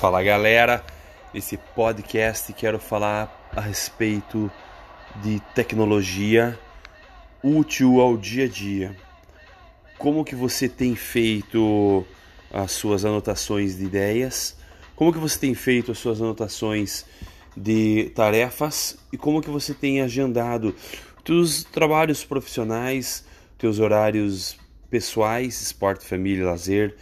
Fala galera, nesse podcast quero falar a respeito de tecnologia útil ao dia a dia. Como que você tem feito as suas anotações de ideias? Como que você tem feito as suas anotações de tarefas e como que você tem agendado os trabalhos profissionais, teus horários pessoais, esporte, família, lazer,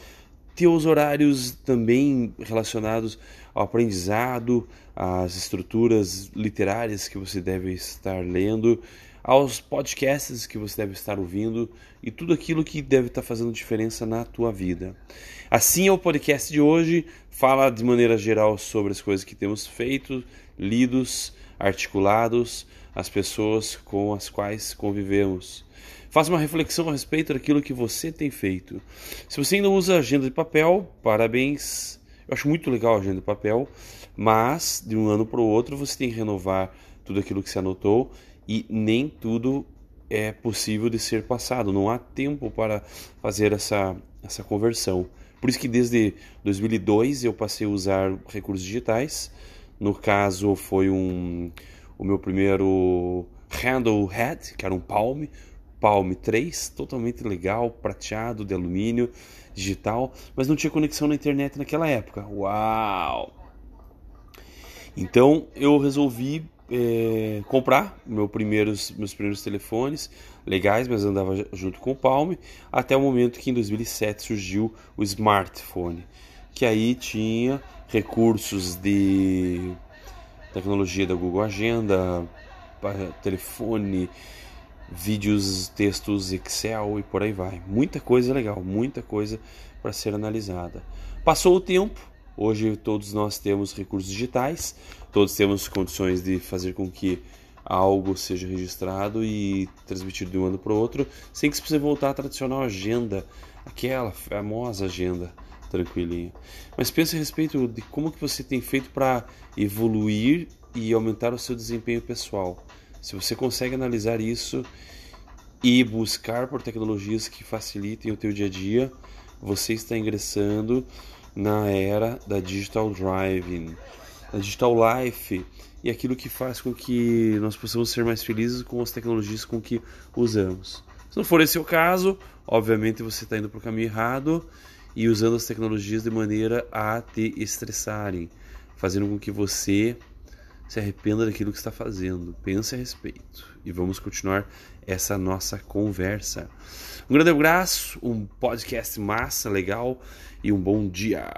teus horários também relacionados ao aprendizado, às estruturas literárias que você deve estar lendo, aos podcasts que você deve estar ouvindo e tudo aquilo que deve estar fazendo diferença na tua vida. Assim é o podcast de hoje, fala de maneira geral sobre as coisas que temos feito, lidos, articulados, as pessoas com as quais convivemos. Faça uma reflexão a respeito daquilo que você tem feito. Se você ainda usa agenda de papel, parabéns. Eu acho muito legal a agenda de papel, mas de um ano para o outro você tem que renovar tudo aquilo que você anotou e nem tudo é possível de ser passado. Não há tempo para fazer essa, essa conversão. Por isso que desde 2002 eu passei a usar recursos digitais. No caso foi um o meu primeiro handle head, que era um palm, Palm 3, totalmente legal, prateado, de alumínio, digital, mas não tinha conexão na internet naquela época. Uau! Então eu resolvi é, comprar meu primeiros, meus primeiros telefones legais, mas andava junto com o Palm, até o momento que em 2007 surgiu o smartphone, que aí tinha recursos de tecnologia da Google Agenda, telefone, vídeos, textos, Excel e por aí vai. Muita coisa legal, muita coisa para ser analisada. Passou o tempo, hoje todos nós temos recursos digitais, todos temos condições de fazer com que algo seja registrado e transmitido de um ano para o outro, sem que você precise voltar à tradicional agenda, aquela famosa agenda tranquilinha. Mas pense a respeito de como que você tem feito para evoluir e aumentar o seu desempenho pessoal. Se você consegue analisar isso e buscar por tecnologias que facilitem o teu dia a dia, você está ingressando na era da digital driving, da digital life e aquilo que faz com que nós possamos ser mais felizes com as tecnologias com que usamos. Se não for esse o caso, obviamente você está indo para o caminho errado e usando as tecnologias de maneira a te estressarem, fazendo com que você se arrependa daquilo que está fazendo, pense a respeito e vamos continuar essa nossa conversa. Um grande abraço, um podcast massa, legal e um bom dia.